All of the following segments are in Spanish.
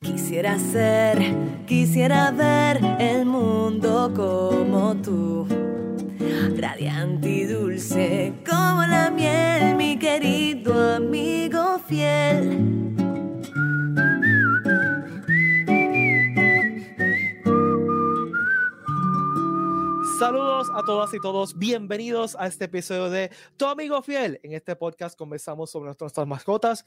Quisiera ser, quisiera ver el mundo como tú, radiante y dulce como la miel, mi querido amigo fiel. Saludos a todas y todos, bienvenidos a este episodio de Tu amigo fiel. En este podcast conversamos sobre nuestras mascotas,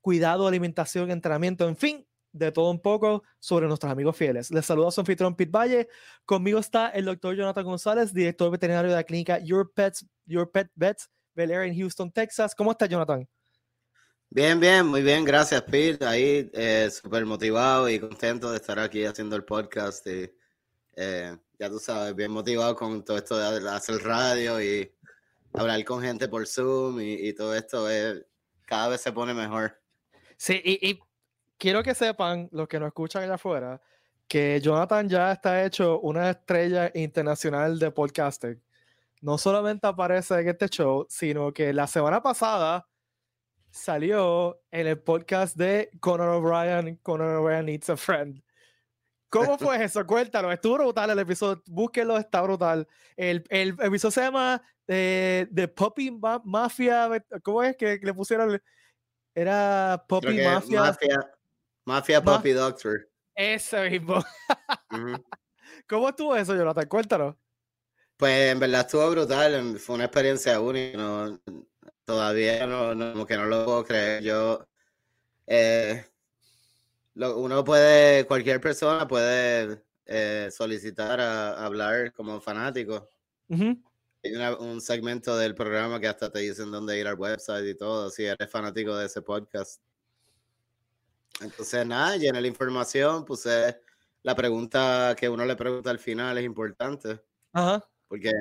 cuidado, alimentación, entrenamiento, en fin, de todo un poco sobre nuestros amigos fieles. Les saluda a su anfitrión Pete Valle. Conmigo está el doctor Jonathan González, director veterinario de la clínica Your Pets, Your Pet Vets, Bel Air en Houston, Texas. ¿Cómo está Jonathan? Bien, bien, muy bien, gracias Pete. Ahí eh, súper motivado y contento de estar aquí haciendo el podcast. Y, eh, ya tú sabes, bien motivado con todo esto de hacer radio y hablar con gente por Zoom y, todo esto. Eh, cada vez se pone mejor. Sí, y quiero que sepan, los que nos escuchan allá afuera, que Jonathan ya está hecho una estrella internacional de podcasting. No solamente aparece en este show, sino que la semana pasada salió en el podcast de Conor O'Brien, Conor O'Brien Needs a Friend. ¿Cómo fue eso? Cuéntanos, estuvo brutal el episodio, búsquenlo, está brutal. El, el episodio se llama The eh, Puppy Mafia, ¿cómo es que le pusieron? Era Puppy Mafia. Mafia Puppy Doctor. Ese mismo. ¿Cómo estuvo eso, Jonathan? Cuéntanos. Pues en verdad estuvo brutal, fue una experiencia única. todavía no, como que no lo puedo creer. Yo, eh, uno puede, cualquier persona puede eh, solicitar a, hablar como fanático. Hay un segmento del programa que hasta te dicen dónde ir al website y todo, si eres fanático de ese podcast. Entonces, nada, llené la información, puse la pregunta que uno le pregunta al final es importante. Ajá. Porque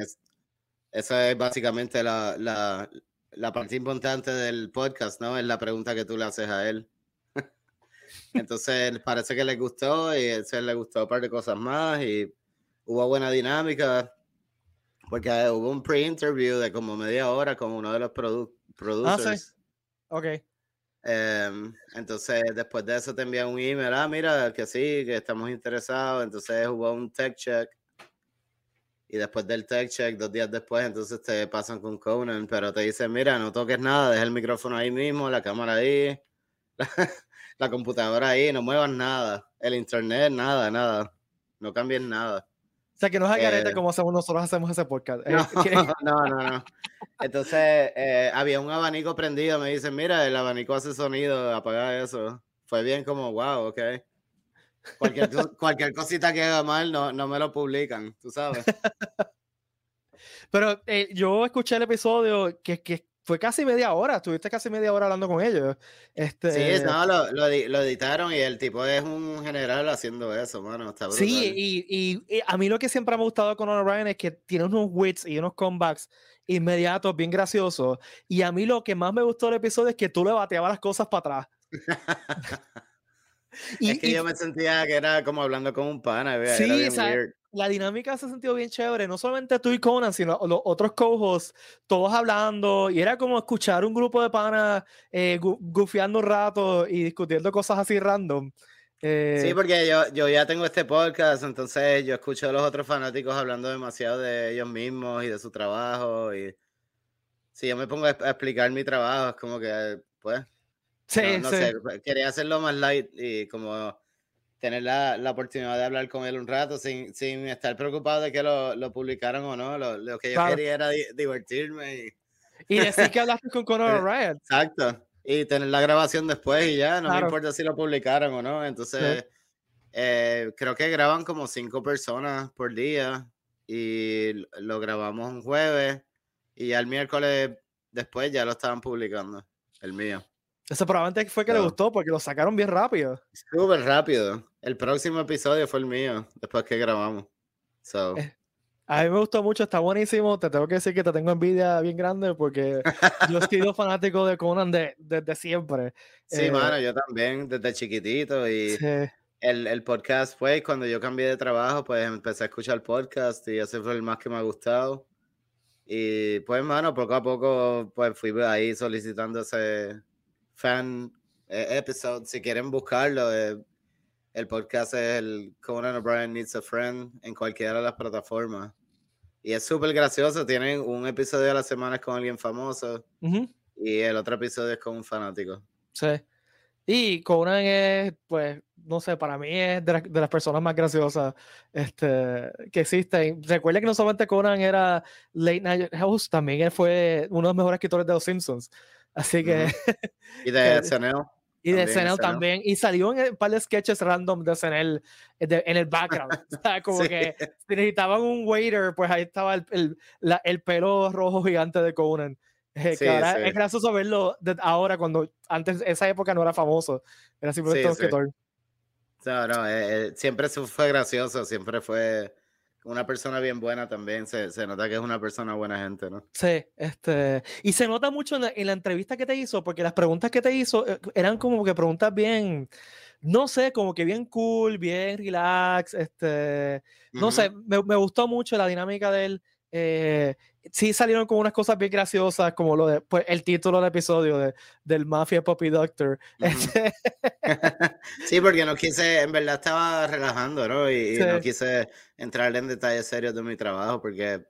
esa es básicamente la, la, la, parte importante del podcast, ¿no? Es la pregunta que tú le haces a él. Entonces, parece que le gustó y se le gustó un par de cosas más y hubo buena dinámica. Porque hubo un pre-interview de como media hora con uno de los produ producers. Ah, Ok. Em, entonces, después de eso te envían un email, ah, mira, que sí, que estamos interesados. Entonces hubo un tech check. Y después del tech check, dos días después, entonces te pasan con Conan, pero te dicen, mira, no toques nada, deja el micrófono ahí mismo, la cámara ahí, la, computadora ahí, no muevas nada, el internet, nada, nada, no cambien nada. Sea, que no es agarrete eh, como hacemos nosotros hacemos ese podcast. No, no, no, no. Entonces, eh, había un abanico prendido. Me dicen, mira, el abanico hace sonido, apaga eso. Fue bien como, wow, ok. Cualquier, cualquier cosita que haga mal, no, no me lo publican, tú sabes. Pero eh, yo escuché el episodio que, que fue casi media hora, estuviste casi media hora hablando con ellos. Este... Sí, no, lo, lo, editaron y el tipo es un general haciendo eso, mano. Está brutal. Sí, y, y, a mí lo que siempre me ha gustado con O'Brien es que tiene unos wits y unos comebacks inmediatos, bien graciosos. Y a mí lo que más me gustó del episodio es que tú le bateabas las cosas para atrás. y, es que yo me sentía que era como hablando con un pana. Sí, era la dinámica se sintió bien chévere. No solamente tú y Conan, sino los otros cojos, todos hablando. Y era como escuchar un grupo de panas eh, gufiando un rato y discutiendo cosas así random. Eh, sí, porque yo, yo ya tengo este podcast, entonces yo escucho a los otros fanáticos hablando demasiado de ellos mismos y de su trabajo. Y si yo me pongo a, explicar mi trabajo, es como que, pues, sí, no, sé, quería hacerlo más light y como tener la, la, oportunidad de hablar con él un rato sin, sin estar preocupado de que lo, lo publicaran o no. Lo, lo que yo quería era divertirme. Y... y decir que hablaste con Conor Ryan. Exacto. Y tener la grabación después y ya, no me importa si lo publicaron o no. Entonces, eh, creo que graban como cinco personas por día y lo grabamos un jueves y ya el miércoles después ya lo estaban publicando, el mío. Eso probablemente fue que le gustó porque lo sacaron bien rápido. Súper rápido. El próximo episodio fue el mío, después que grabamos. Eh, a mí me gustó mucho, está buenísimo. Te tengo que decir que te tengo envidia bien grande porque yo he sido fanático de Conan desde siempre. Sí, mano, yo también, desde chiquitito. Y el, el, podcast fue cuando yo cambié de trabajo, pues empecé a escuchar podcast y ese fue el más que me ha gustado. Y pues, mano, poco a poco, pues fui ahí solicitando ese fan eh, episode, si quieren buscarlo. Eh, el podcast es el Conan O'Brien Needs a Friend en cualquiera de las plataformas. Y es súper gracioso. Tienen un episodio a la semana con alguien famoso y el otro episodio es con un fanático. Sí. Y Conan es, pues, no sé, para mí es de, las personas más graciosas este, que existen. Recuerda que no solamente Conan era Late Night House, también él fue uno de los mejores escritores de Los Simpsons. Así que. Y de SNL. Y de SNL también. Y salió en un par de sketches random de SNL en el background. o sea, como que si necesitaban un waiter, pues ahí estaba el, el, el pelo rojo gigante de Conan. Eh, es gracioso verlo ahora cuando antes esa época no era famoso, era simplemente un escritor. No, no, eh, eh, siempre fue gracioso, siempre fue una persona bien buena también, se, se, nota que es una persona buena gente, ¿no? Sí, este, y se nota mucho en la, entrevista que te hizo, porque las preguntas que te hizo eran como que preguntas bien, no sé, como que bien cool, bien relax, este, no sé, me, me, gustó mucho la dinámica de él. Eh, sí salieron con unas cosas bien graciosas, como lo de, pues, el título del episodio de, del Mafia Puppy Doctor. Sí, porque no quise, en verdad estaba relajando, ¿no? Y, no quise entrar en detalles serios de mi trabajo, porque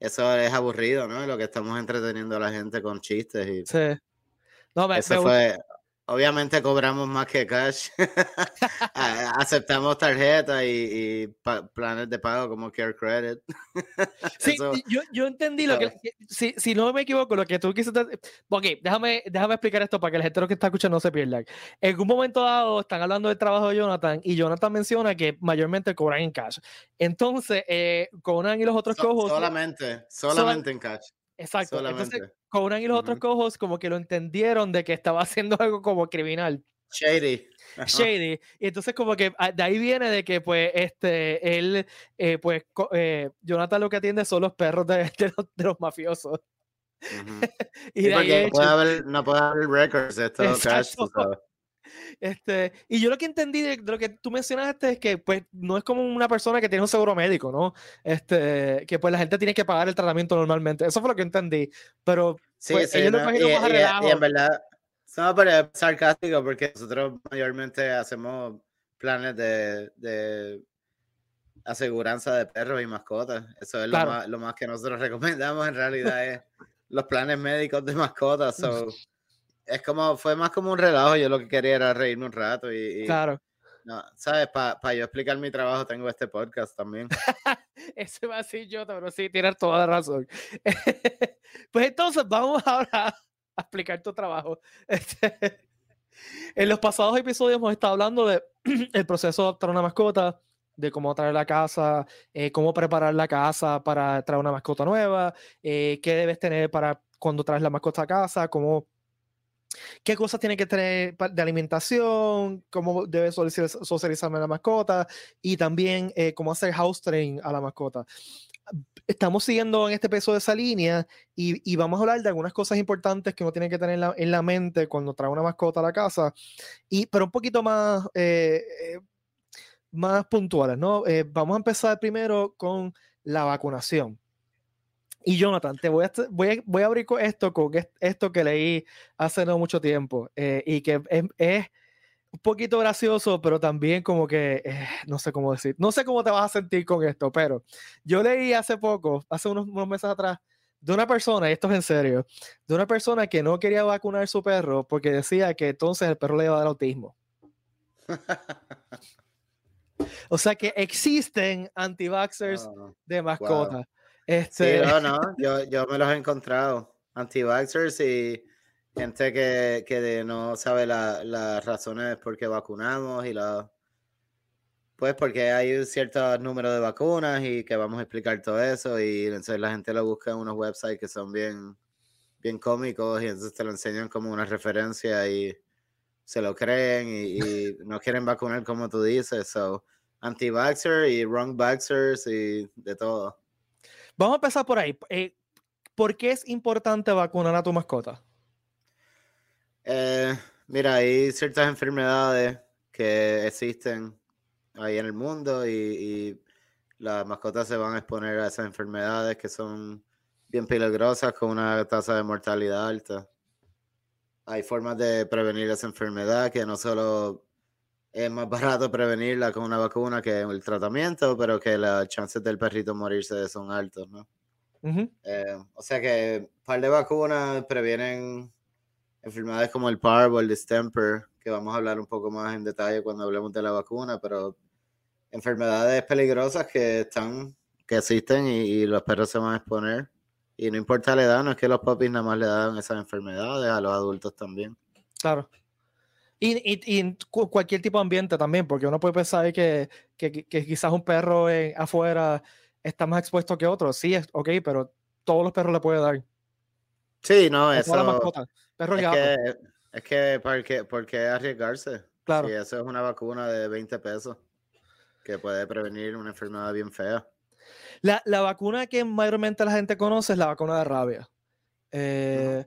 eso es aburrido, ¿no? Lo que estamos entreteniendo a la gente con chistes. Y... Sí. No, me, eso fue, Obviamente cobramos más que cash. Aceptamos tarjetas y, planes de pago como Care Credit. sí, yo, yo, entendí lo que, si, si, no me equivoco, lo que tú quisiste. Ok, déjame, déjame explicar esto para que la gente que está escuchando no se pierda. En un momento dado están hablando del trabajo de Jonathan y Jonathan menciona que mayormente cobran en cash. Entonces, eh, Conan y los otros cojos. Solamente, solamente en cash. Exacto. Entonces, Conan y los otros cojos como que lo entendieron de que estaba haciendo algo como criminal. Shady. Shady. Y entonces como que ah, de ahí viene de que pues este, él, eh, pues eh, Jonathan lo que atiende son los perros de, de, los, mafiosos. y de ahí no puede haber records de estos cash, este, y yo lo que entendí de, lo que tú mencionaste es que pues no es como una persona que tiene un seguro médico, ¿no? Este, que pues la gente tiene que pagar el tratamiento normalmente. Eso fue lo que entendí. Pero sí, pues, sí, ellos lo y, más y, y, en verdad, somos sarcásticos porque nosotros mayormente hacemos planes de, de aseguranza de perros y mascotas. Eso es lo, más, lo más que nosotros recomendamos en realidad es los planes médicos de mascotas. So, es como, fue más como un relajo. Yo lo que quería era reírme un rato y. claro. No, ¿sabes? Para yo explicar mi trabajo tengo este podcast también. Ese va así yo, pero sí, tienes toda la razón. pues entonces vamos ahora a explicar tu trabajo. Este, en los pasados episodios hemos estado hablando de el proceso de adoptar una mascota, de cómo traer la casa, eh, cómo preparar la casa para traer una mascota nueva, eh, qué debes tener para cuando traes la mascota a casa, cómo qué cosas tiene que tener de alimentación, cómo debe socializar a la mascota y también eh, cómo hacer house train a la mascota. Estamos siguiendo en este peso de esa línea y, vamos a hablar de algunas cosas importantes que uno tiene que tener en la, mente cuando trae una mascota a la casa, y, pero un poquito más, eh, eh, más puntuales, ¿no? vamos a empezar primero con la vacunación. Y Jonathan, te voy a, voy voy a abrir con esto, con esto que leí hace no mucho tiempo eh, y que es, un poquito gracioso, pero también como que, eh, no sé cómo decir, no sé cómo te vas a sentir con esto, pero yo leí hace poco, hace unos, meses atrás, de una persona, y esto es en serio, de una persona que no quería vacunar a su perro porque decía que entonces el perro le iba a dar autismo. o sea que existen anti-vaxxers ah, de mascota. Este... Sí, no, no, yo, yo me los he encontrado. Anti-vaxxers y gente que, que no sabe las razones por qué vacunamos y la pues porque hay un cierto número de vacunas y que vamos a explicar todo eso y entonces la gente lo busca en unos websites que son bien, bien cómicos y entonces te lo enseñan como una referencia y se lo creen y, no quieren vacunar como tú dices. So, anti-vaxxer y wrong vaxxers y de todo. Vamos a empezar por ahí. Eh, ¿Por qué es importante vacunar a tu mascota? Eh, mira, hay ciertas enfermedades que existen ahí en el mundo y, las mascotas se van a exponer a esas enfermedades que son bien peligrosas con una tasa de mortalidad alta. Hay formas de prevenir esa enfermedad que no solo es más barato prevenirla con una vacuna que el tratamiento, pero que las chances del perrito morirse son altos, ¿no? Eh, o sea que un par de vacunas previenen enfermedades como el parvo, el distemper, que vamos a hablar un poco más en detalle cuando hablemos de la vacuna, pero enfermedades peligrosas que están, que existen y, los perros se van a exponer. Y no importa la edad, no es que los papis nada más le dan esas enfermedades, a los adultos también. Claro. Y, y, cualquier tipo de ambiente también, porque uno puede pensar que, que, quizás un perro afuera está más expuesto que otro. Sí, es ok, pero todos los perros le puede dar. Sí, no, eso. La mascota. Perro es, que, es que, ¿por qué, arriesgarse? Claro. Si eso es una vacuna de 20 pesos que puede prevenir una enfermedad bien fea. La, la vacuna que mayormente la gente conoce es la vacuna de rabia. Eh,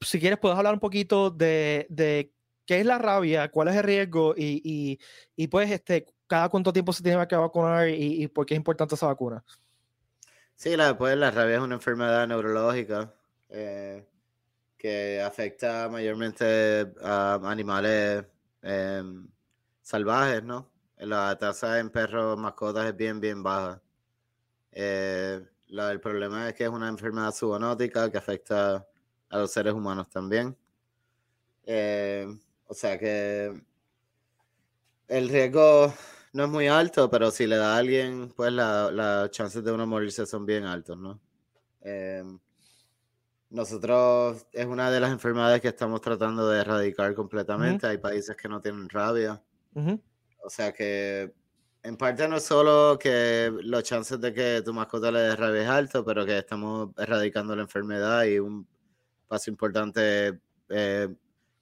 si quieres, puedes hablar un poquito de, de, qué es la rabia, cuál es el riesgo y, y, y pues, este, cada cuánto tiempo se tiene que vacunar y, y, por qué es importante esa vacuna. Sí, la, pues, la rabia es una enfermedad neurológica. Eh, que afecta mayormente a animales em, salvajes, ¿no? La tasa en perros mascotas es bien, bien baja. Eh, el problema es que es una enfermedad zoonótica que afecta a los seres humanos también. Eh, o sea que el riesgo no es muy alto, pero si le da a alguien, pues las chances de uno morirse son bien altos, ¿no? Em, nosotros es una de las enfermedades que estamos tratando de erradicar completamente. Hay países que no tienen rabia. O sea que en parte no es solo que los chances de que tu mascota le dé rabia es alto, pero que estamos erradicando la enfermedad y un paso importante eh,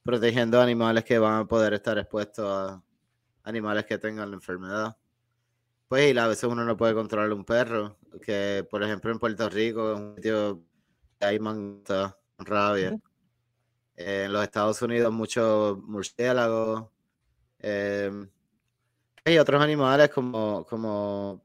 protegiendo animales que van a poder estar expuestos a animales que tengan la enfermedad. Pues y a veces uno no puede controlar un perro, que por ejemplo en Puerto Rico es un sitio hay manta, rabia. en los Estados Unidos muchos murciélagos. Eh, hay otros animales como, como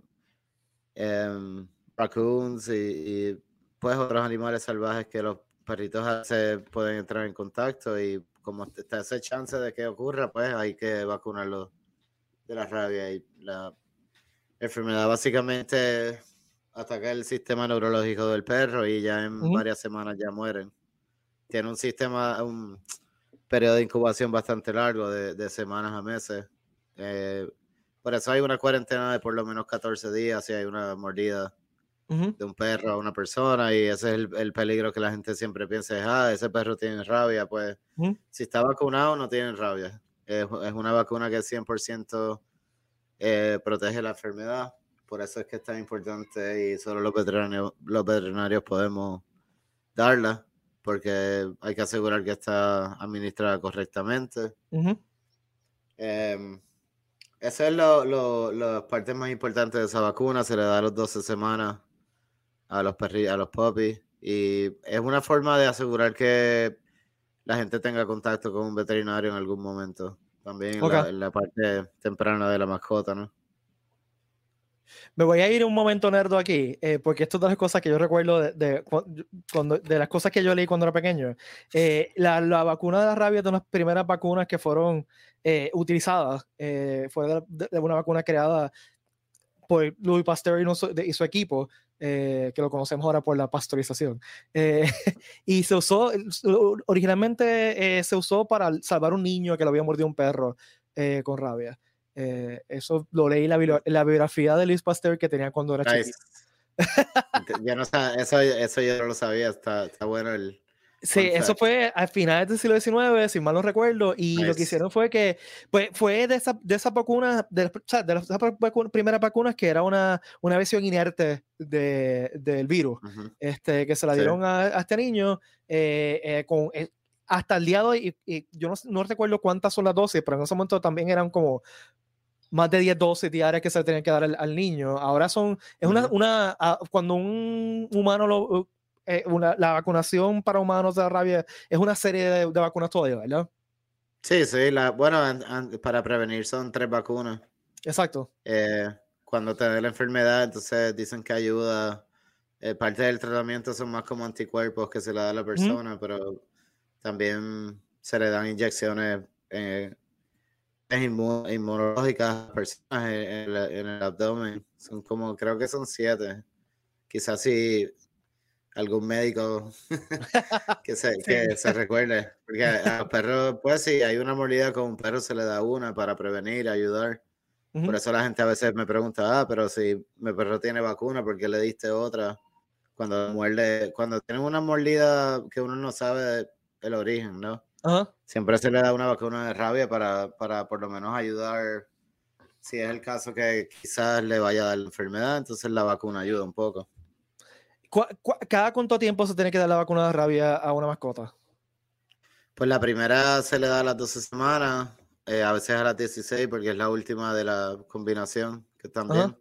em, raccoons y, pues otros animales salvajes que los perritos se pueden entrar en contacto y como está esa chance de que ocurra, pues hay que vacunarlos de la rabia y la enfermedad básicamente ataca el sistema neurológico del perro y ya en varias semanas ya mueren. Tiene un sistema, un periodo de incubación bastante largo, de, semanas a meses. Eh, por eso hay una cuarentena de por lo menos 14 días si hay una mordida de un perro a una persona y ese es el, peligro que la gente siempre piensa, ah, ese perro tiene rabia, pues si está vacunado no tiene rabia. Es, una vacuna que 100% eh, protege la enfermedad por eso es que es tan importante y solo los veterinarios, los veterinarios podemos darla, porque hay que asegurar que está administrada correctamente. Em, esa es lo, la parte más importante de esa vacuna, se le da a los 12 semanas a los a los puppies, y es una forma de asegurar que la gente tenga contacto con un veterinario en algún momento, también en la parte temprana de la mascota, ¿no? Me voy a ir un momento nerdo aquí, eh, porque esto es de las cosas que yo recuerdo de, de, cuando, de las cosas que yo leí cuando era pequeño. Eh, la, la, vacuna de la rabia es de las primeras vacunas que fueron eh, utilizadas. fue de, una vacuna creada por Louis Pasteur y, su equipo, que lo conocemos ahora por la pasteurización. y se usó, originalmente se usó para salvar un niño que lo había mordido un perro con rabia. Eh, eso lo leí la, la biografía de Luis Pasteur que tenía cuando era chiquito. no, eso, eso yo no lo sabía, está, está bueno el... Sí, eso fue a finales del siglo XIX, si mal no recuerdo, y lo que hicieron fue que pues, fue de esas de esa vacunas, de, de las primeras vacunas que era una, una versión inerte de, del virus, este, que se la dieron a, este niño eh, eh, con, hasta el día de hoy, y, yo no, no, recuerdo cuántas son las dosis, pero en ese momento también eran como más de 10 dosis diarias que se tenían que dar al, niño. Ahora son, es una, una ah, cuando un humano lo, eh, una, la vacunación para humanos de la rabia es una serie de, vacunas todavía, ¿verdad? Sí, sí, la, bueno, para prevenir son tres vacunas. Exacto. Eh, cuando te da la enfermedad, entonces dicen que ayuda. Eh, parte del tratamiento son más como anticuerpos que se le da a la persona, pero también se le dan inyecciones inmunológicas personas en, el abdomen. Son como, creo que son siete. Quizás si algún médico que, se, que se recuerde. Porque a los perros, pues sí, hay una mordida con un perro, se le da una para prevenir, ayudar. Por eso la gente a veces me pregunta, ah, pero si mi perro tiene vacuna, ¿por qué le diste otra? Cuando muerde, cuando tienen una mordida que uno no sabe el origen, ¿no? Siempre se le da una vacuna de rabia para, para por lo menos ayudar. Si es el caso que quizás le vaya a dar la enfermedad, entonces la vacuna ayuda un poco. ¿Cada cuánto tiempo se tiene que dar la vacuna de rabia a una mascota? Pues la primera se le da a las 12 semanas, eh, a veces a las 16 porque es la última de la combinación, que también.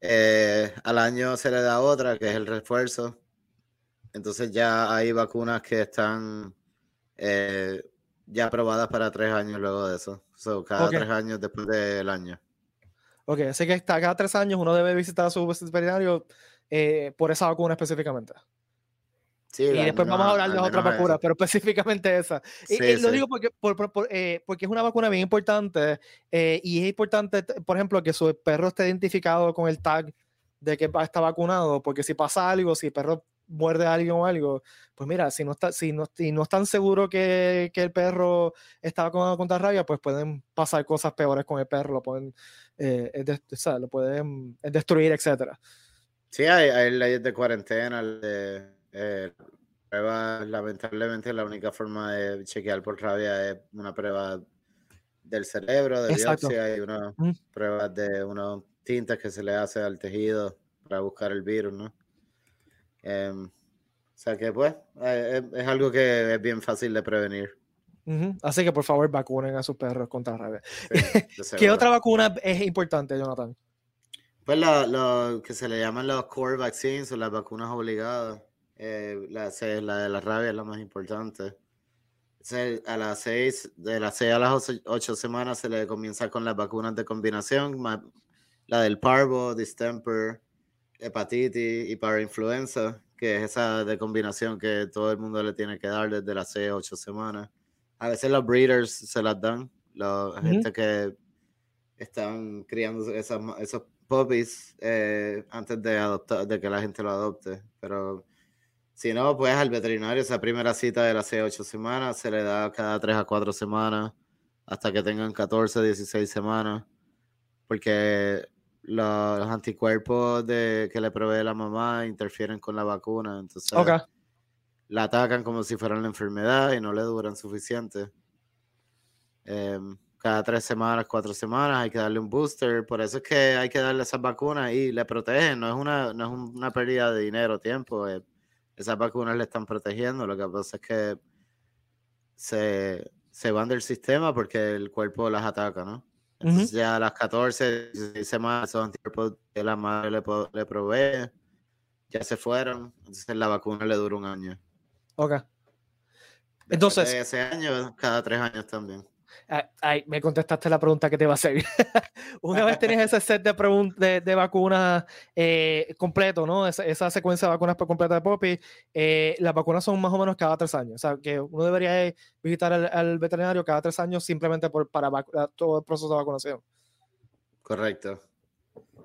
Eh, al año se le da otra, que es el refuerzo. Entonces ya hay vacunas que están eh, ya aprobadas para tres años luego de eso. cada tres años después del año. Ok, así que cada tres años uno debe visitar a su veterinario por esa vacuna específicamente y después vamos a hablar de otras vacunas, pero específicamente esa. y, lo digo porque, eh, porque es una vacuna bien importante eh, y es importante, por ejemplo, que su perro esté identificado con el tag de que está vacunado, porque si pasa algo, si el perro muerde a alguien o algo, pues mira, si no, está, si no, si no están seguros que, que, el perro está vacunado contra rabia, pues pueden pasar cosas peores con el perro, lo pueden, eh, lo pueden destruir, etc. Sí, hay, hay leyes de cuarentena, de eh, prueba, lamentablemente, la única forma de chequear por rabia es una prueba del cerebro, de biopsia y una prueba de unas tintas que se le hace al tejido para buscar el virus, ¿no? Em, o sea que, pues, eh, es, algo que es bien fácil de prevenir. Así que, por favor, vacunen a sus perros contra rabia. ¿Qué otra vacuna es importante, Jonathan? Pues lo que se le llaman los core vaccines o las vacunas obligadas. Eh, la, la de la rabia es la más importante. a las seis, de las 6 a las 8 semanas se le comienza con las vacunas de combinación, la del parvo, distemper, hepatitis y para influenza, que es esa de combinación que todo el mundo le tiene que dar desde las 6 a 8 semanas. A veces los breeders se las dan, la gente que están criando esos puppies eh, antes de, adoptar, de que la gente lo adopte, pero si no, pues al veterinario esa primera cita de las 6 8 semanas se le da cada 3 a 4 semanas hasta que tengan 14, 16 semanas. Porque los, anticuerpos de, que le provee la mamá interfieren con la vacuna. Entonces la atacan como si fuera la enfermedad y no le duran suficiente. Em, cada tres semanas, cuatro semanas hay que darle un booster. Por eso es que hay que darle esas vacunas y le protegen. No es una, no es una pérdida de dinero, tiempo esas vacunas le están protegiendo. Lo que pasa es que se, van del sistema porque el cuerpo las ataca, ¿no? Entonces ya a las 14, 16 semanas, esos anticuerpos que la madre le, le provee, ya se fueron. Entonces la vacuna le dura un año. Ok. Entonces. ese año, cada tres años también. Ay, me contestaste la pregunta que te iba a hacer. Una vez tenías ese set de, vacunas eh, completo, ¿no? Esa, secuencia de vacunas completa de Poppy, eh, las vacunas son más o menos cada tres años. O sea, que uno debería visitar al, veterinario cada tres años simplemente por, para todo el proceso de vacunación. Correcto.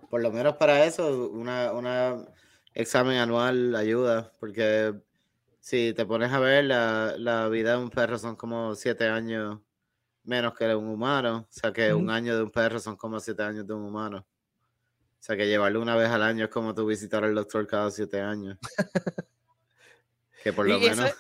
Por lo menos para eso, una, una examen anual ayuda, porque si te pones a ver, la vida de un perro son como siete años menos que un humano. O sea que un año de un perro son como siete años de un humano. O sea que llevarlo una vez al año es como tú visitar al doctor cada siete años. que por lo menos.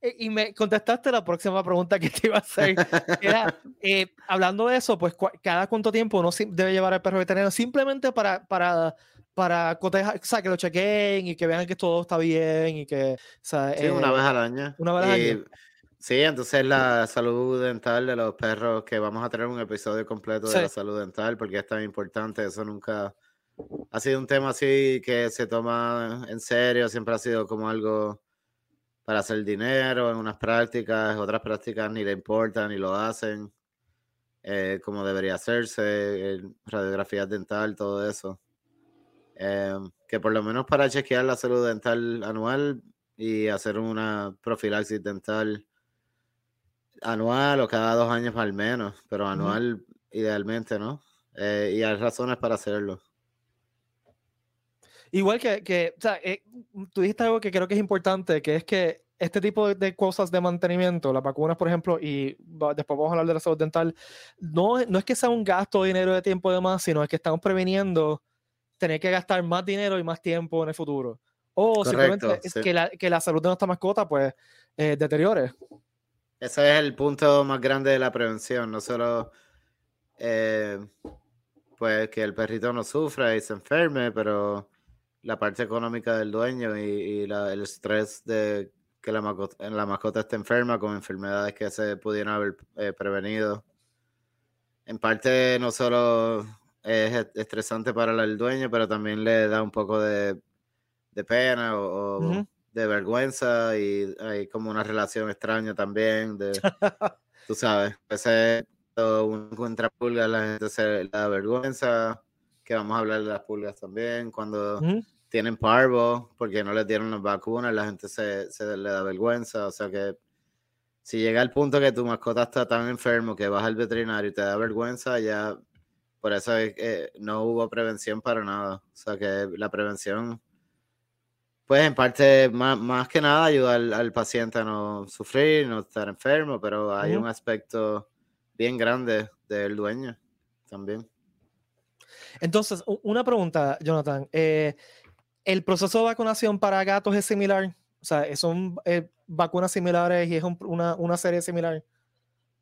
Eh, y me contestaste la próxima pregunta que te iba a hacer. Era, eh, hablando de eso, pues cada cuánto tiempo uno debe llevar al perro veterinario simplemente para, para, para cotejar, o sea, que lo chequeen y que vean que todo está bien y que. sí, una vez al año. Una vez al año. Sí, entonces la salud dental de los perros, que vamos a tener un episodio completo de la salud dental, porque es tan importante, eso nunca ha sido un tema así que se toma en serio, siempre ha sido como algo para hacer dinero en unas prácticas, otras prácticas ni le importan ni lo hacen eh, como debería hacerse, radiografías dental, todo eso. Em, que por lo menos para chequear la salud dental anual y hacer una profilaxis dental Anual o cada dos años al menos, pero anual idealmente, ¿no? Eh, y hay razones para hacerlo. Igual que, que o sea, eh, tú dijiste algo que creo que es importante, que es que este tipo de, cosas de mantenimiento, las vacunas, por ejemplo, y después vamos a hablar de la salud dental, no, no es que sea un gasto de dinero de tiempo de más, sino es que estamos previniendo tener que gastar más dinero y más tiempo en el futuro. O simplemente es que, la, que, la, salud de nuestra mascota, pues, eh, deteriore. Ese es el punto más grande de la prevención, no solo eh, pues que el perrito no sufra y se enferme, pero la parte económica del dueño y, el estrés de que la mascota, esté enferma con enfermedades que se pudieran haber eh, prevenido. En parte no solo es estresante para el dueño, pero también le da un poco de, pena o, de vergüenza y hay como una relación extraña también de, tú sabes, ese uno encuentra pulgas, la gente se da vergüenza, que vamos a hablar de las pulgas también, cuando tienen parvo porque no les dieron las vacunas, la gente se, se, le da vergüenza, o sea que si llega al punto que tu mascota está tan enfermo que vas al veterinario y te da vergüenza, ya por eso es que no hubo prevención para nada, o sea que la prevención pues en parte, más, que nada, ayuda al, paciente a no sufrir, no estar enfermo, pero hay un aspecto bien grande del dueño también. Entonces, una pregunta, Jonathan. Eh, ¿El proceso de vacunación para gatos es similar? O sea, ¿son eh, vacunas similares y es una, serie similar?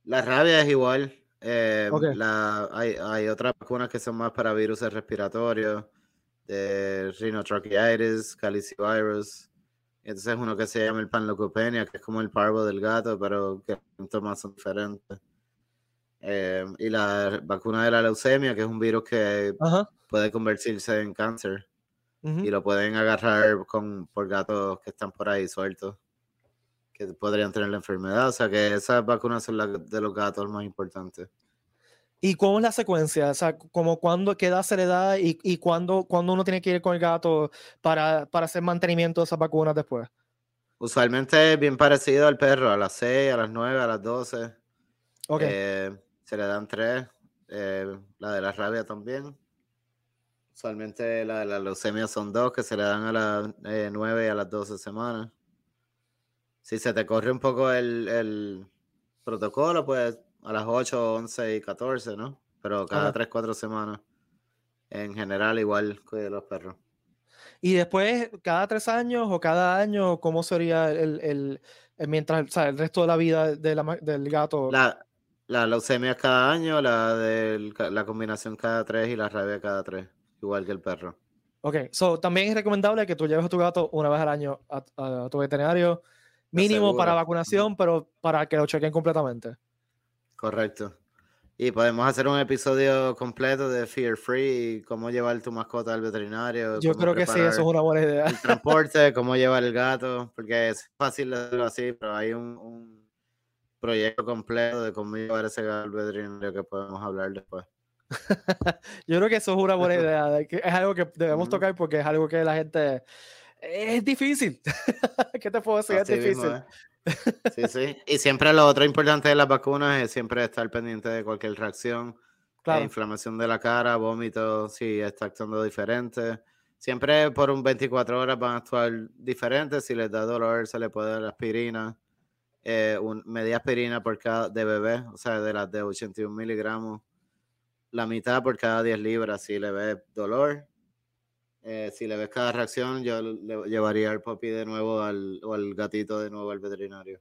La rabia es igual. Eh, hay, hay, otras vacunas que son más para virus respiratorios de rhinotracheatis, calicivirus. Entonces uno que se llama el panleucopenia, que es como el parvo del gato, pero que los síntomas son diferentes. Eh, y la vacuna de la leucemia, que es un virus que puede convertirse en cáncer. Y lo pueden agarrar con, por gatos que están por ahí sueltos, que podrían tener la enfermedad. O sea que esas vacunas son las de los gatos más importantes. ¿Y cómo es la secuencia? O sea, como cuándo, qué edad se le da y, y cuándo, uno tiene que ir con el gato para, hacer mantenimiento de esas vacunas después. Usualmente es bien parecido al perro, a las 6, a las 9, a las 12. Okay. Eh, se le dan tres. Eh, la de la rabia también. Usualmente la de la leucemia son dos, que se le dan a las 9 y a las 12 semanas. Si se te corre un poco el, el protocolo, pues a las 8, 11 y 14, ¿no? Pero cada 3, 4 semanas. En general, igual que los perros. Y después, cada 3 años o cada año, ¿cómo sería el, el, mientras, o sea, el resto de la vida de la, del gato? La, la leucemia cada año, la de la combinación cada 3 y la rabia cada 3, igual que el perro. Ok, so también es recomendable que tú lleves a tu gato una vez al año a, tu veterinario, mínimo para vacunación, pero para que lo chequen completamente. Correcto. Y podemos hacer un episodio completo de Fear Free y cómo llevar tu mascota al veterinario. Yo creo que sí, eso es una buena idea. El transporte, cómo llevar el gato, porque es fácil hacerlo así, pero hay un, proyecto completo de cómo llevar ese gato al veterinario que podemos hablar después. Yo creo que eso es una buena idea. Es algo que debemos tocar porque es algo que la gente. Es difícil. ¿Qué te puedo decir? es difícil. Sí, sí. Y siempre lo otro importante de las vacunas es siempre estar pendiente de cualquier reacción. Claro. inflamación de la cara, vómito, si está actuando diferente. Siempre por un 24 horas van a actuar diferentes. Si les da dolor, se le puede dar aspirina. Eh, un, media aspirina por cada de bebé, o sea, de las de 81 miligramos. La mitad por cada 10 libras si le ve dolor. Eh, si le ves cada reacción, yo le llevaría al puppy de nuevo al, o al gatito de nuevo al veterinario.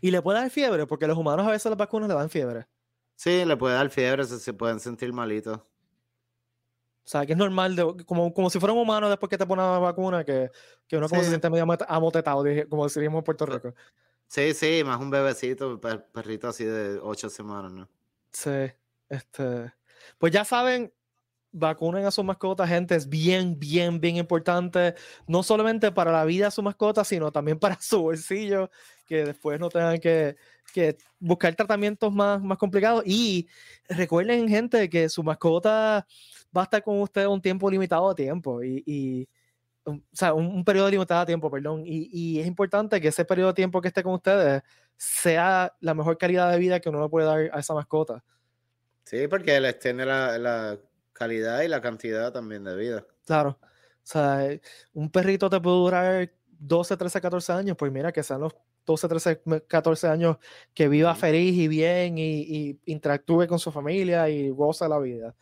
¿Y le puede dar fiebre? Porque los humanos a veces las vacunas le dan fiebre. Sí, le puede dar fiebre, se, se pueden sentir malitos. O sea, que es normal, como, como si fuera un humano después que te pone la vacuna, que, que uno como se siente medio amotetado, como diríamos en Puerto Rico. Sí, sí, más un bebecito, perrito así de ocho semanas, ¿no? Sí, este... Pues ya saben, vacunen a su mascota, gente, es bien, bien, bien importante, no solamente para la vida de su mascota, sino también para su bolsillo, que después no tengan que, que buscar tratamientos más, más complicados. Y recuerden, gente, que su mascota va a estar con ustedes un tiempo limitado de tiempo. Y, y o sea, un, periodo limitado de tiempo, perdón, y, y, es importante que ese periodo de tiempo que esté con ustedes sea la mejor calidad de vida que uno le puede dar a esa mascota. Sí, porque él extiende la, la calidad y la cantidad también de vida. Claro. O sea, un perrito te puede durar 12, 13, 14 años, pues mira, que sean los 12, 13, 14 años que viva feliz y bien y, y interactúe con su familia y goza la vida.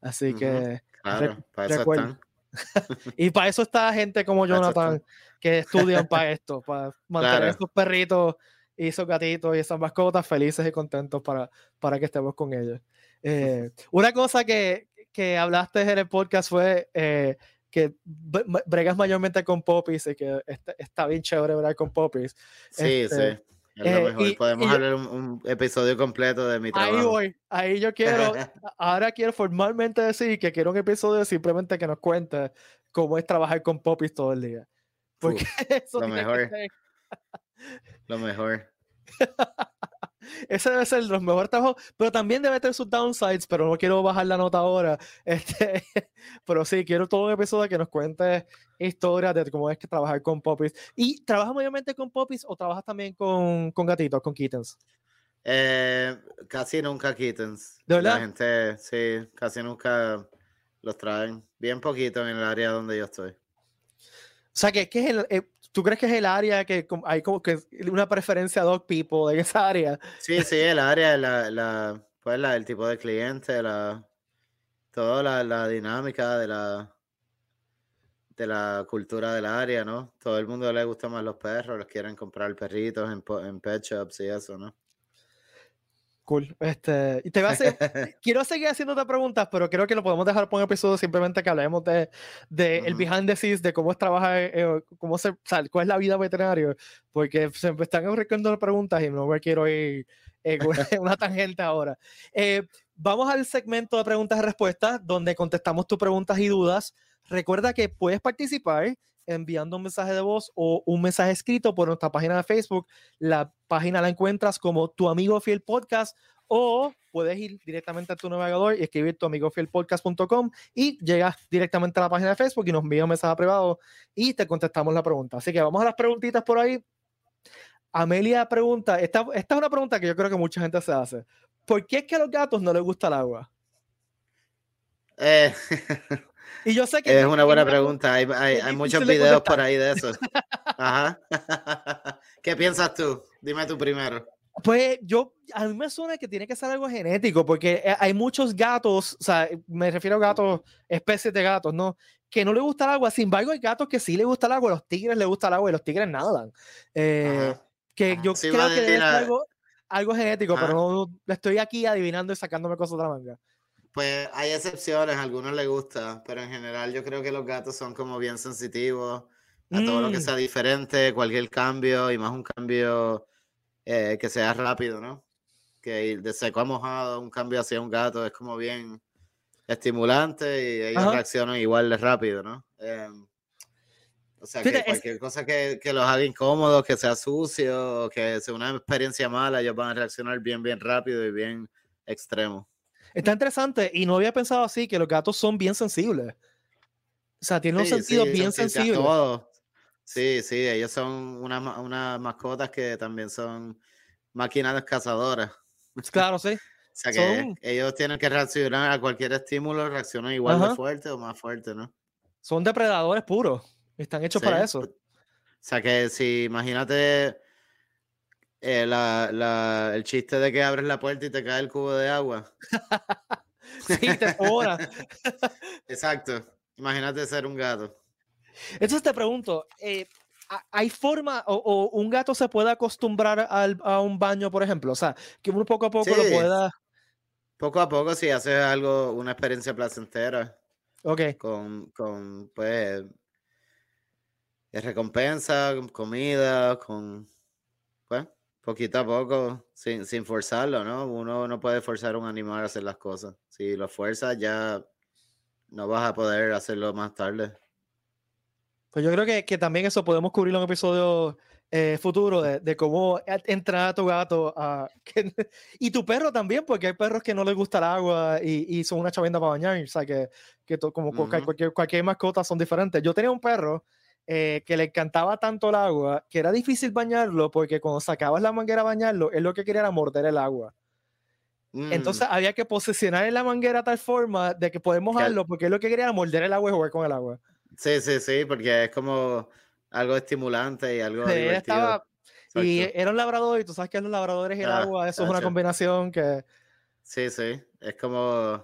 Así que... Claro, para eso están. y para eso está gente como Jonathan que estudian para esto, para mantener a esos perritos y esos gatitos y esas mascotas felices y contentos para, para que estemos con ellos. Eh, una cosa que, que, hablaste en el podcast fue eh, que bregas mayormente con popis y que está, bien chévere bregar con popis. Sí, este, sí. Eh, Podemos hablar un, episodio completo de mi trabajo. Ahí voy, ahí yo quiero, ahora quiero formalmente decir que quiero un episodio simplemente que nos cuente cómo es trabajar con popis todo el día. Porque eso lo mejor. lo mejor. Ese debe ser los mejores trabajos, pero también debe tener sus downsides, pero no quiero bajar la nota ahora. Este, pero sí, quiero todo un episodio que nos cuente historias de cómo es que trabajar con poppies. ¿Y trabajas mayormente con poppies o trabajas también con, con gatitos, con kittens? Eh, casi nunca kittens. ¿De verdad? La gente, sí, casi nunca los traen. Bien poquito en el área donde yo estoy. O sea, que, que es el, eh, ¿Tú crees que es el área que hay como que una preferencia dog people en esa área? Sí, sí, el área, la, la, pues la, el tipo de cliente, la, toda la, la dinámica de la, de la cultura del área, ¿no? Todo el mundo le gusta más los perros, los quieren comprar perritos en, en pet shops y eso, ¿no? Cool. Este, y te voy a hacer, quiero seguir haciéndote preguntas, pero creo que lo podemos dejar por un episodio simplemente que hablemos de, de el behind the scenes, de cómo es trabajar, eh, cómo se, o sea, cuál es la vida veterinaria, porque se me están las preguntas y no me quiero ir en una tangente ahora. Eh, vamos al segmento de preguntas y respuestas, donde contestamos tus preguntas y dudas. Recuerda que puedes participar enviando un mensaje de voz o un mensaje escrito por nuestra página de Facebook. La página la encuentras como Tu Amigo Fiel Podcast o puedes ir directamente a tu navegador y escribir tu amigo podcast.com y llegas directamente a la página de Facebook y nos envías un mensaje privado y te contestamos la pregunta. Así que vamos a las preguntitas por ahí. Amelia pregunta, esta, esta es una pregunta que yo creo que mucha gente se hace. ¿Por qué es que a los gatos no les gusta el agua? Eh, Y yo sé que... Es una buena pregunta. Hay, hay, muchos videos por ahí de eso. Ajá. ¿Qué piensas tú? Dime tú primero. Pues yo, a mí me suena que tiene que ser algo genético, porque eh, hay muchos gatos, o sea, me refiero a gatos, especies de gatos, ¿no? Que no le gusta el agua, sin embargo hay gatos que sí le gusta el agua, los tigres le gusta el agua y los tigres nadan. Eh, que yo creo que es algo, algo genético, pero no, estoy aquí adivinando y sacándome cosas de la manga. Pues hay excepciones, a algunos les gusta, pero en general yo creo que los gatos son como bien sensitivos a todo lo que mm. sea diferente, cualquier cambio y más un cambio eh, que sea rápido, ¿no? Que de seco a mojado, un cambio hacia un gato es como bien estimulante y ellos reaccionan igual de rápido, ¿no? Em, o sea, que cualquier cosa que, que, los haga incómodos, que sea sucio, que sea una experiencia mala, ellos van a reaccionar bien, bien rápido y bien extremo. Está interesante y no había pensado así, que los gatos son bien sensibles. O sea, tienen un sentido bien sensible. Sí, sí, ellos son unas una mascotas que también son máquinas cazadoras. Claro, sí. o sea que ellos tienen que reaccionar a cualquier estímulo, reaccionan igual de fuerte o más fuerte, ¿no? Son depredadores puros. Están hechos para eso. O sea que si imagínate eh, la, la, el chiste de que abres la puerta y te cae el cubo de agua. sí, te. Exacto. Imagínate ser un gato. Entonces te pregunto, eh, ¿hay forma o, un gato se puede acostumbrar al, a un baño, por ejemplo? O sea, que uno poco a poco lo pueda... Poco a poco, si haces algo, una experiencia placentera. Ok. Con, con pues, recompensa, comida, con, pues, Poquito a poco, sin, sin forzarlo, ¿no? Uno no puede forzar a un animal a hacer las cosas. Si lo fuerzas, ya no vas a poder hacerlo más tarde. Pues yo creo que, que también eso podemos cubrirlo en un episodio eh, futuro de, cómo entrar a tu gato a, y tu perro también, porque hay perros que no les gusta el agua y, son una chavenda para bañar, o sea, que, que como cualquier, cualquier mascota son diferentes. Yo tenía un perro eh, que le encantaba tanto el agua que era difícil bañarlo porque cuando sacabas la manguera a bañarlo, él lo que quería era morder el agua. Entonces mm. había que posicionar en la manguera tal forma de que podemos mojarlo porque él lo que quería era morder el agua y jugar con el agua. Sí, sí, sí, porque es como algo estimulante y algo divertido. y era un labrador y tú sabes que los labradores y el ah, agua, eso es una combinación que... Sí, sí, es como,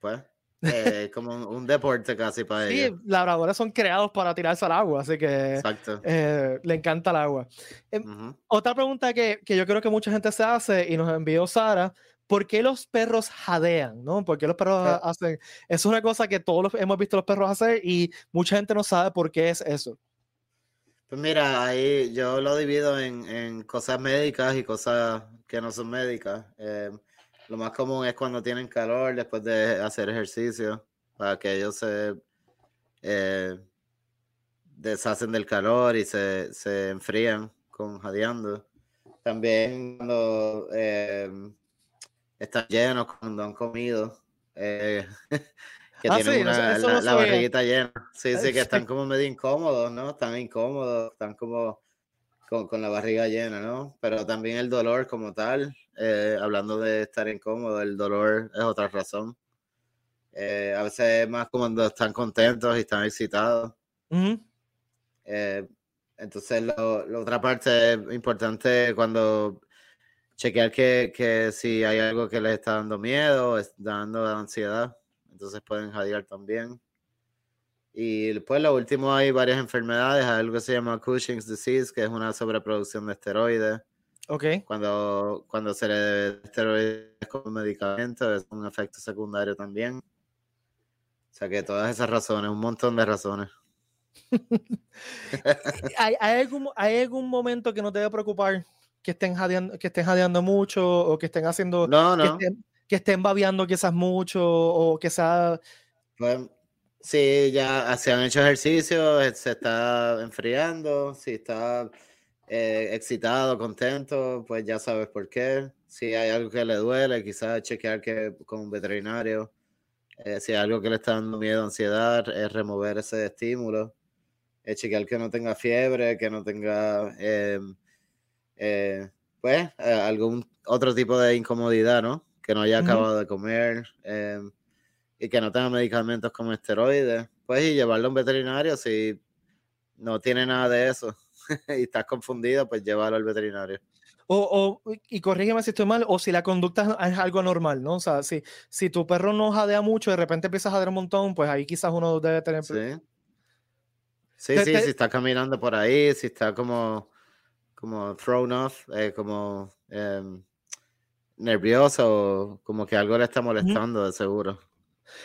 pues, eh, como un, deporte casi para ellos. Sí, labradores son creados para tirarse al agua, así que eh, le encanta el agua. Em, otra pregunta que, que, yo creo que mucha gente se hace y nos envió Sara, ¿por qué los perros jadean? ¿no? ¿Por qué los perros hacen? Es una cosa que todos hemos visto los perros hacer y mucha gente no sabe por qué es eso. Pues mira, ahí yo lo divido en, en cosas médicas y cosas que no son médicas. Eh, lo más común es cuando tienen calor después de hacer ejercicio, para que ellos se eh, deshacen del calor y se, se enfrían con jadeando. También cuando eh, están llenos, cuando han comido, eh, que ah, tienen la, barriguita llena. Sí, sí, que están como medio incómodos, ¿no? Están incómodos, están como con, con la barriga llena, ¿no? Pero también el dolor como tal, eh, hablando de estar incómodo, el dolor es otra razón. Eh, a veces es más cuando están contentos y están excitados. Eh, entonces, la otra parte es importante cuando chequear que, que, si hay algo que les está dando miedo, está dando ansiedad, entonces pueden jadear también. Y después, lo último, hay varias enfermedades, hay algo que se llama Cushing's disease, que es una sobreproducción de esteroides Okay. Cuando, cuando se le esteroides con medicamento es un efecto secundario también. O sea que todas esas razones, un montón de razones. ¿Hay, algún, ¿Hay algún momento que no te debe preocupar que estén jadeando, que estén jadeando mucho o que estén haciendo no, no. Que, estén, babeando quizás mucho o que sea pues, sí, ya se han hecho ejercicios, se está enfriando, si está eh, excitado, contento, pues ya sabes por qué. Si hay algo que le duele, quizás chequear que con un veterinario. Eh, si hay algo que le está dando miedo, ansiedad, es remover ese estímulo. Es chequear que no tenga fiebre, que no tenga, em, eh, pues, algún otro tipo de incomodidad, ¿no? Que no haya acabado de comer y que no tenga medicamentos como esteroides. Pues, y llevarlo a un veterinario si no tiene nada de eso. y estás confundido, pues llévalo al veterinario. O, o, y corrígeme si estoy mal, o si la conducta es algo normal, ¿no? O sea, si, si tu perro no jadea mucho y de repente empieza a jadear un montón, pues ahí quizás uno debe tener. Sí, sí, sí si está caminando por ahí, si está como, como thrown off, eh, como em, nervioso, como que algo le está molestando, de seguro.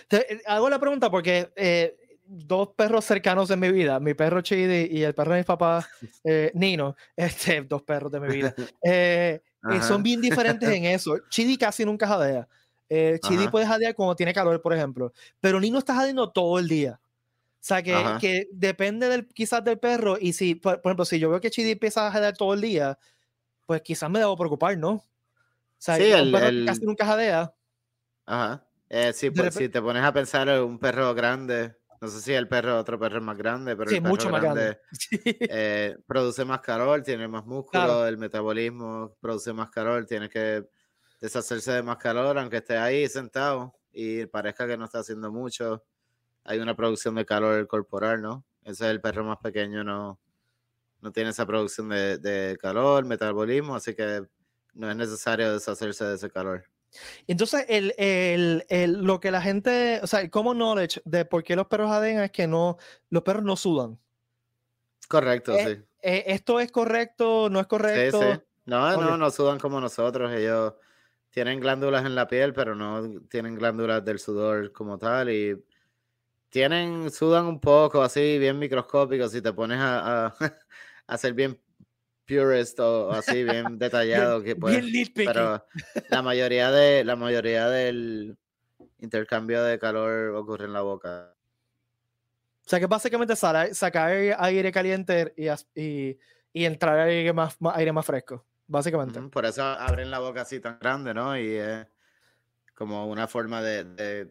Te, eh, hago la pregunta porque eh, dos perros cercanos de mi vida, mi perro Chidi y el perro de mi papá eh, Nino, este, dos perros de mi vida, eh, eh, son bien diferentes en eso. Chidi casi nunca jadea. Chidi puede jadear cuando tiene calor, por ejemplo, pero Nino está jadeando todo el día. O sea, que, que depende del, quizás del perro y si, por, ejemplo, si yo veo que Chidi empieza a jadear todo el día, pues quizás me debo preocupar, ¿no? O sea, sí, el, que casi nunca jadea. Ajá. Sí, pues, si te pones a pensar en un perro grande, no sé si el perro, otro perro es más grande, pero el mucho más grande, eh, produce más calor, tiene más músculo, el metabolismo produce más calor, tiene que deshacerse de más calor, aunque esté ahí sentado y parezca que no está haciendo mucho. Hay una producción de calor corporal, ¿no? Ese es el perro más pequeño, no, no tiene esa producción de, de calor, metabolismo, así que no es necesario deshacerse de ese calor. Entonces, el, el, el, lo que la gente, o sea, el common knowledge de por qué los perros jadean es que no, los perros no sudan. Correcto, eh, sí. Eh, ¿Esto es correcto? ¿No es correcto? Sí, sí. No, no, no sudan como nosotros. Ellos tienen glándulas en la piel, pero no tienen glándulas del sudor como tal. Y tienen, sudan un poco así, bien microscópicos. Si te pones a, a, a hacer bien purist o así bien detallado que pues, pero la mayoría de la mayoría del intercambio de calor ocurre en la boca. O sea que básicamente sacar aire caliente y, y entrar aire más, aire más fresco, básicamente. por eso abren la boca así tan grande, ¿no? Y es como una forma de,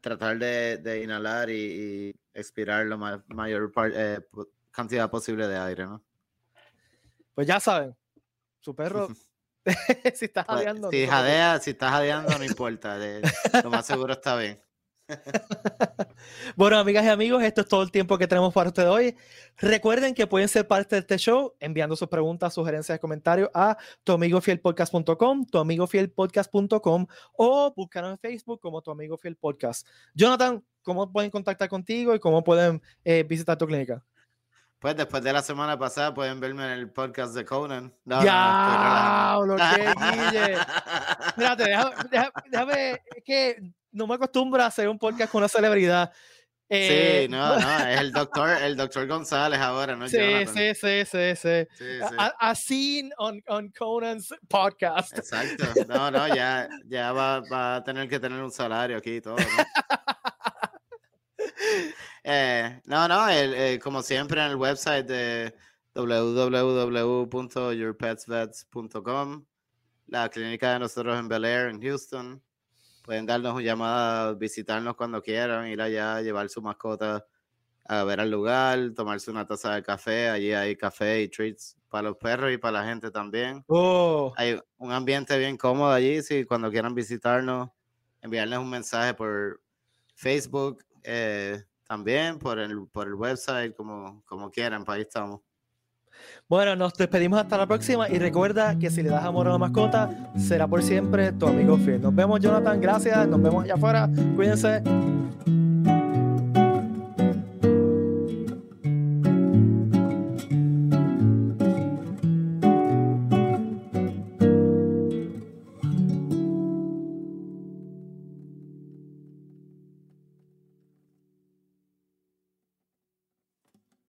tratar de, inhalar y, expirar la mayor eh, cantidad posible de aire, ¿no? Pues ya saben, su perro, si estás pues, jadeando. Si, jadea, si estás jadeando, no importa, lo más seguro está bien. bueno, amigas y amigos, esto es todo el tiempo que tenemos para ustedes hoy. Recuerden que pueden ser parte de este show enviando sus preguntas, sugerencias, comentarios a tuamigofielpodcast.com, tuamigofielpodcast.com o búscanos en Facebook como Tu Amigo Fiel Podcast. Jonathan, ¿cómo pueden contactar contigo y cómo pueden eh, visitar tu clínica? Pues después de la semana pasada pueden verme en el podcast de Conan. ya, lo que Guille. Espérate, déjame, déjame, déjame, que no me acostumbro a hacer un podcast con una celebridad. sí, eh, no, no, es el doctor, el doctor González ahora, ¿no? Sí, sí, sí, sí, sí. Así on, on Conan's podcast. Exacto. No, no, ya, ya va, va a tener que tener un salario aquí y todo. ¿no? Eh, no, no, eh, como siempre en el website de www.yourpetsvets.com, la clínica de nosotros en Bel Air, en Houston. Pueden darnos una llamada, visitarnos cuando quieran, ir allá, llevar su mascota a ver al lugar, tomarse una taza de café. Allí hay café y treats para los perros y para la gente también. Oh. Hay un ambiente bien cómodo allí. Si cuando quieran visitarnos, enviarles un mensaje por Facebook. Eh, también por el, por el website, como, como quieran, para ahí estamos. Bueno, nos despedimos hasta la próxima y recuerda que si le das amor a la mascota, será por siempre tu amigo fiel. Nos vemos, Jonathan. Gracias. Nos vemos allá afuera. Cuídense.